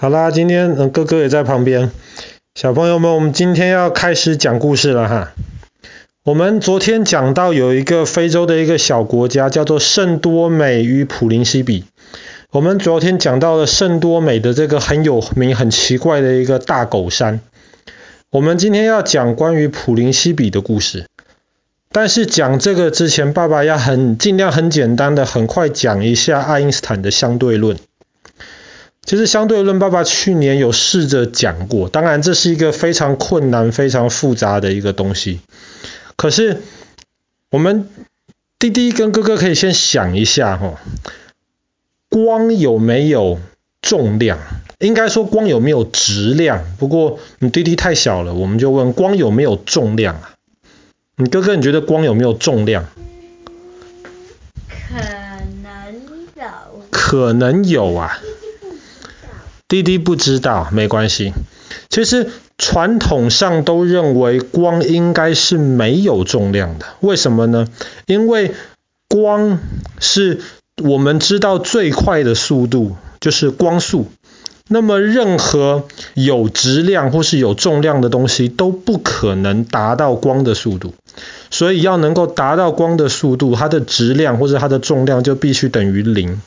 好啦，今天嗯哥哥也在旁边，小朋友们，我们今天要开始讲故事了哈。我们昨天讲到有一个非洲的一个小国家叫做圣多美与普林西比。我们昨天讲到了圣多美的这个很有名、很奇怪的一个大狗山。我们今天要讲关于普林西比的故事。但是讲这个之前，爸爸要很尽量很简单的、很快讲一下爱因斯坦的相对论。其实相对论，爸爸去年有试着讲过，当然这是一个非常困难、非常复杂的一个东西。可是我们弟弟跟哥哥可以先想一下哈，光有没有重量？应该说光有没有质量？不过你弟弟太小了，我们就问光有没有重量啊？你哥哥你觉得光有没有重量？可能有。可能有啊。滴滴不知道，没关系。其实传统上都认为光应该是没有重量的。为什么呢？因为光是我们知道最快的速度，就是光速。那么任何有质量或是有重量的东西都不可能达到光的速度。所以要能够达到光的速度，它的质量或者它的重量就必须等于零。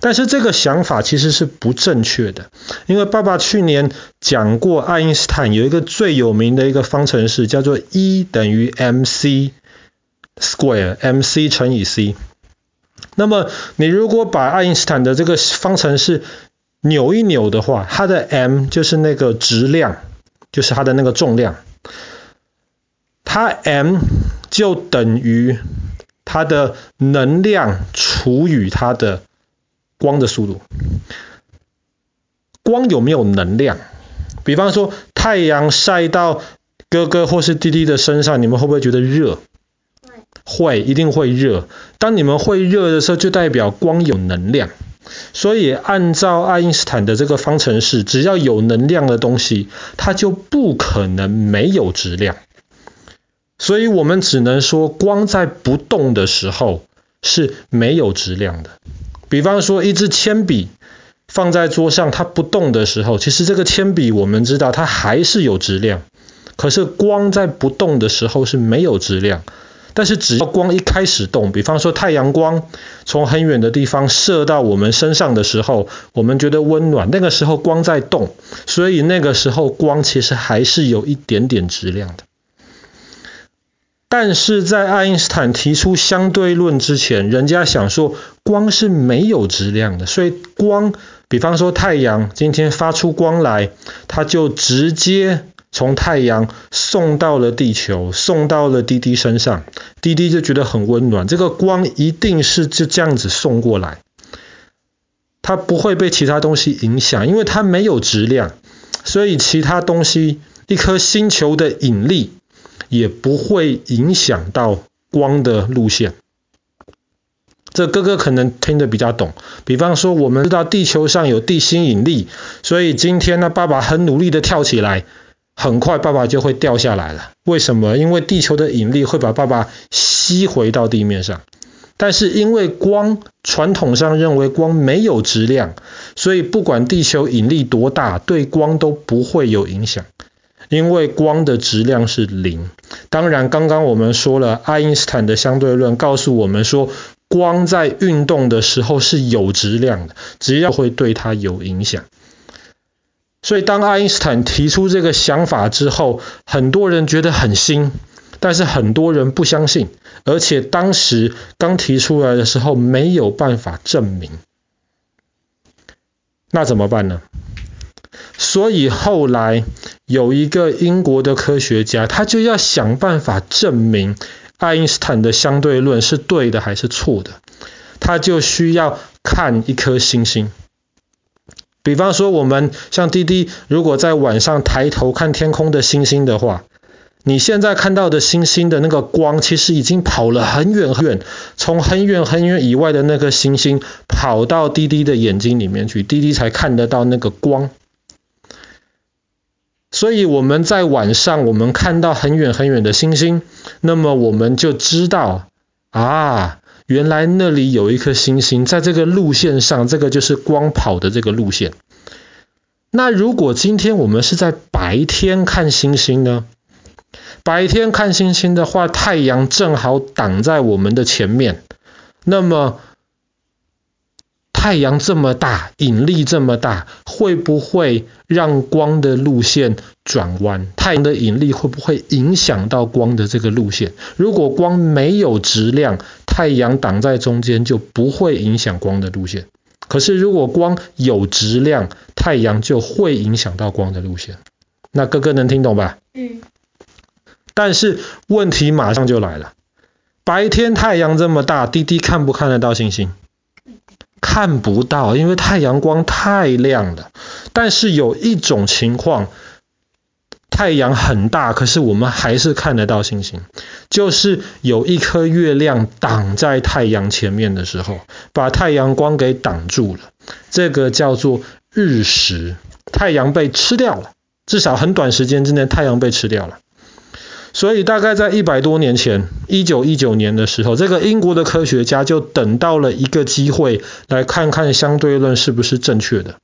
但是这个想法其实是不正确的，因为爸爸去年讲过，爱因斯坦有一个最有名的一个方程式，叫做 E 等于 mc square，mc 乘以 c。那么你如果把爱因斯坦的这个方程式扭一扭的话，它的 m 就是那个质量，就是它的那个重量，它 m 就等于它的能量除以它的光的速度，光有没有能量？比方说太阳晒到哥哥或是弟弟的身上，你们会不会觉得热？会，一定会热。当你们会热的时候，就代表光有能量。所以按照爱因斯坦的这个方程式，只要有能量的东西，它就不可能没有质量。所以我们只能说，光在不动的时候是没有质量的。比方说，一支铅笔放在桌上，它不动的时候，其实这个铅笔我们知道它还是有质量。可是光在不动的时候是没有质量。但是只要光一开始动，比方说太阳光从很远的地方射到我们身上的时候，我们觉得温暖，那个时候光在动，所以那个时候光其实还是有一点点质量的。但是在爱因斯坦提出相对论之前，人家想说光是没有质量的，所以光，比方说太阳今天发出光来，它就直接从太阳送到了地球，送到了滴滴身上，滴滴就觉得很温暖。这个光一定是就这样子送过来，它不会被其他东西影响，因为它没有质量，所以其他东西，一颗星球的引力。也不会影响到光的路线。这哥哥可能听得比较懂。比方说，我们知道地球上有地心引力，所以今天呢，爸爸很努力的跳起来，很快爸爸就会掉下来了。为什么？因为地球的引力会把爸爸吸回到地面上。但是因为光，传统上认为光没有质量，所以不管地球引力多大，对光都不会有影响。因为光的质量是零。当然，刚刚我们说了，爱因斯坦的相对论告诉我们说，光在运动的时候是有质量的，只要会对它有影响。所以，当爱因斯坦提出这个想法之后，很多人觉得很新，但是很多人不相信，而且当时刚提出来的时候没有办法证明。那怎么办呢？所以后来。有一个英国的科学家，他就要想办法证明爱因斯坦的相对论是对的还是错的。他就需要看一颗星星。比方说，我们像滴滴，如果在晚上抬头看天空的星星的话，你现在看到的星星的那个光，其实已经跑了很远很远，从很远很远以外的那颗星星跑到滴滴的眼睛里面去，滴滴才看得到那个光。所以我们在晚上，我们看到很远很远的星星，那么我们就知道啊，原来那里有一颗星星，在这个路线上，这个就是光跑的这个路线。那如果今天我们是在白天看星星呢？白天看星星的话，太阳正好挡在我们的前面，那么太阳这么大，引力这么大，会不会让光的路线转弯？太阳的引力会不会影响到光的这个路线？如果光没有质量，太阳挡在中间就不会影响光的路线。可是如果光有质量，太阳就会影响到光的路线。那哥哥能听懂吧？嗯。但是问题马上就来了，白天太阳这么大，弟弟看不看得到星星？看不到，因为太阳光太亮了。但是有一种情况，太阳很大，可是我们还是看得到星星，就是有一颗月亮挡在太阳前面的时候，把太阳光给挡住了。这个叫做日食，太阳被吃掉了，至少很短时间之内，太阳被吃掉了。所以大概在一百多年前，一九一九年的时候，这个英国的科学家就等到了一个机会，来看看相对论是不是正确的。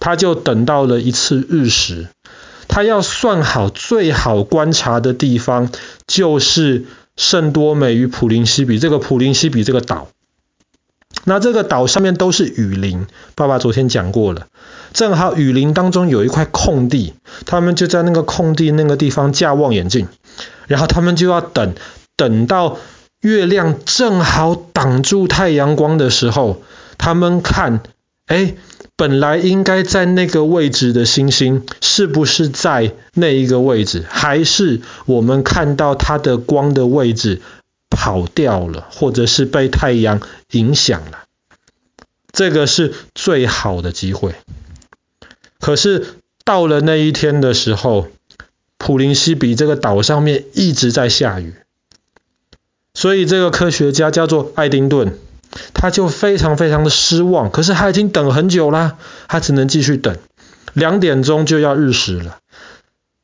他就等到了一次日食，他要算好最好观察的地方，就是圣多美与普林西比这个普林西比这个岛。那这个岛上面都是雨林，爸爸昨天讲过了。正好雨林当中有一块空地，他们就在那个空地那个地方架望远镜。然后他们就要等，等到月亮正好挡住太阳光的时候，他们看，哎，本来应该在那个位置的星星，是不是在那一个位置？还是我们看到它的光的位置跑掉了，或者是被太阳影响了？这个是最好的机会。可是到了那一天的时候，普林西比这个岛上面一直在下雨，所以这个科学家叫做爱丁顿，他就非常非常的失望。可是他已经等很久啦，他只能继续等。两点钟就要日食了，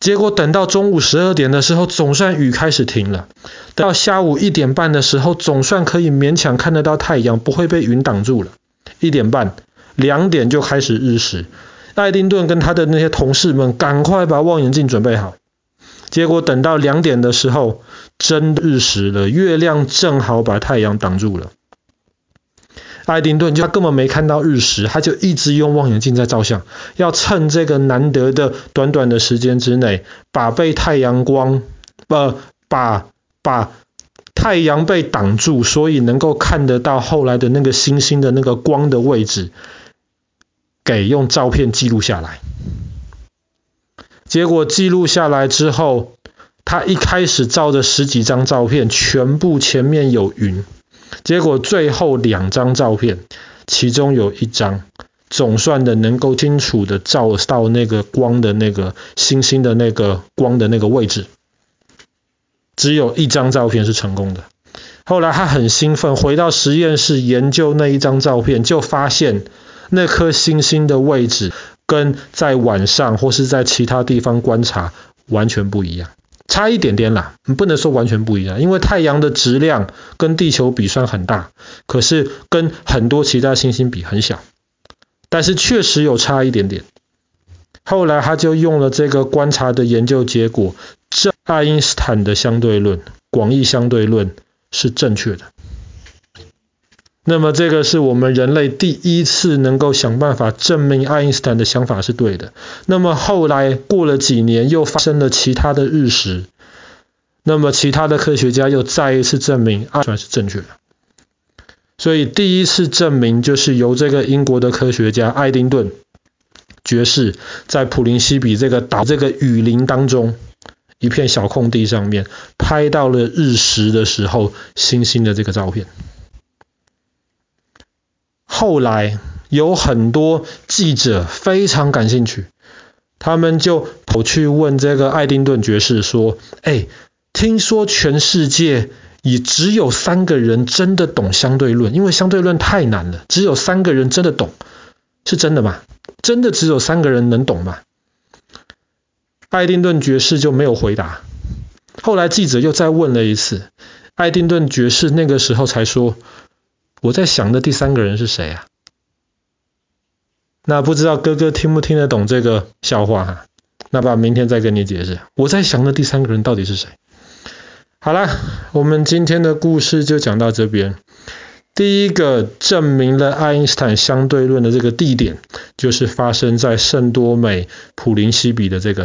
结果等到中午十二点的时候，总算雨开始停了。到下午一点半的时候，总算可以勉强看得到太阳，不会被云挡住了。一点半，两点就开始日食。爱丁顿跟他的那些同事们赶快把望远镜准备好。结果等到两点的时候，真日食了，月亮正好把太阳挡住了。爱丁顿就他根本没看到日食，他就一直用望远镜在照相，要趁这个难得的短短的时间之内，把被太阳光，呃，把把太阳被挡住，所以能够看得到后来的那个星星的那个光的位置，给用照片记录下来。结果记录下来之后，他一开始照的十几张照片，全部前面有云。结果最后两张照片，其中有一张总算的能够清楚的照到那个光的那个星星的那个光的那个位置。只有一张照片是成功的。后来他很兴奋，回到实验室研究那一张照片，就发现那颗星星的位置。跟在晚上或是在其他地方观察完全不一样，差一点点啦，你不能说完全不一样，因为太阳的质量跟地球比算很大，可是跟很多其他星星比很小，但是确实有差一点点。后来他就用了这个观察的研究结果，这爱因斯坦的相对论，广义相对论是正确的。那么这个是我们人类第一次能够想办法证明爱因斯坦的想法是对的。那么后来过了几年，又发生了其他的日食。那么其他的科学家又再一次证明爱因斯坦是正确的。所以第一次证明就是由这个英国的科学家爱丁顿爵士在普林西比这个岛这个雨林当中一片小空地上面拍到了日食的时候星星的这个照片。后来有很多记者非常感兴趣，他们就跑去问这个爱丁顿爵士说：“哎，听说全世界也只有三个人真的懂相对论，因为相对论太难了，只有三个人真的懂，是真的吗？真的只有三个人能懂吗？”爱丁顿爵士就没有回答。后来记者又再问了一次，爱丁顿爵士那个时候才说。我在想的第三个人是谁啊？那不知道哥哥听不听得懂这个笑话哈？那爸明天再跟你解释。我在想的第三个人到底是谁？好了，我们今天的故事就讲到这边。第一个证明了爱因斯坦相对论的这个地点，就是发生在圣多美普林西比的这个